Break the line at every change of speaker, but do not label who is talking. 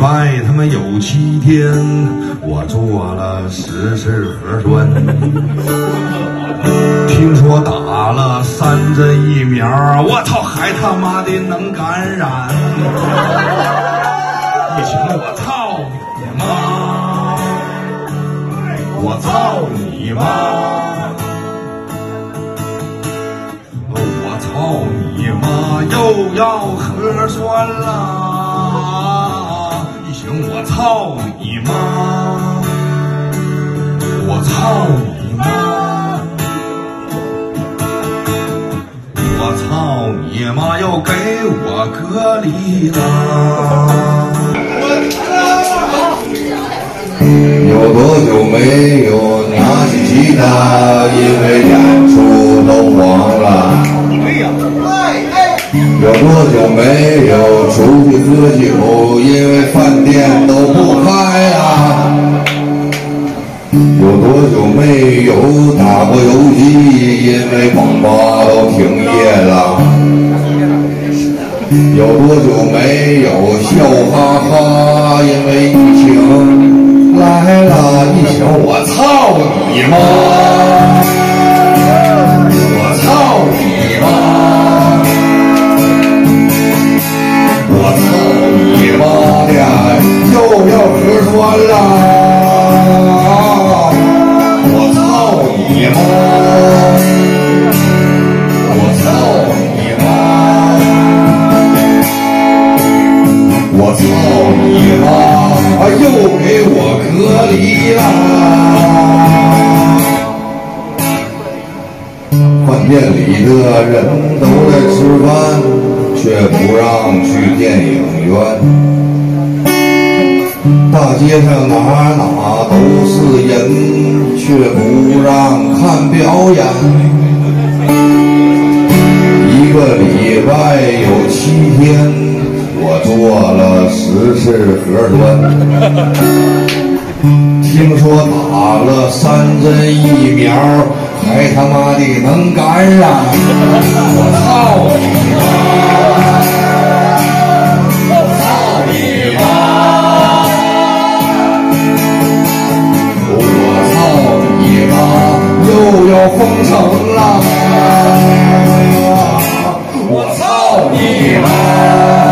拜他妈有七天，我做了十次核酸。听说打了三针疫苗，我操，还他妈的能感染？疫情我操你妈！我操你妈！我操你妈！又要核酸了！我操你妈！我操你妈！我操你妈！要给我隔离了。有多久没有拿起吉他？因为演出都黄了。有多久没有出去喝酒？店都不开了。有多久没有打过游戏？因为网吧都停业了。有多久没有笑哈哈？因为疫情来了，疫情我操你妈！我操你妈！啊，又给我隔离了！饭店里的人都在吃饭，却不让去电影院。大街上哪哪都是人，却不让看表演。一个礼拜有七天，做了十次核酸听说打了三针疫苗还他妈的能感染。我操你妈我操你妈我操你妈又要封城了我操你妈。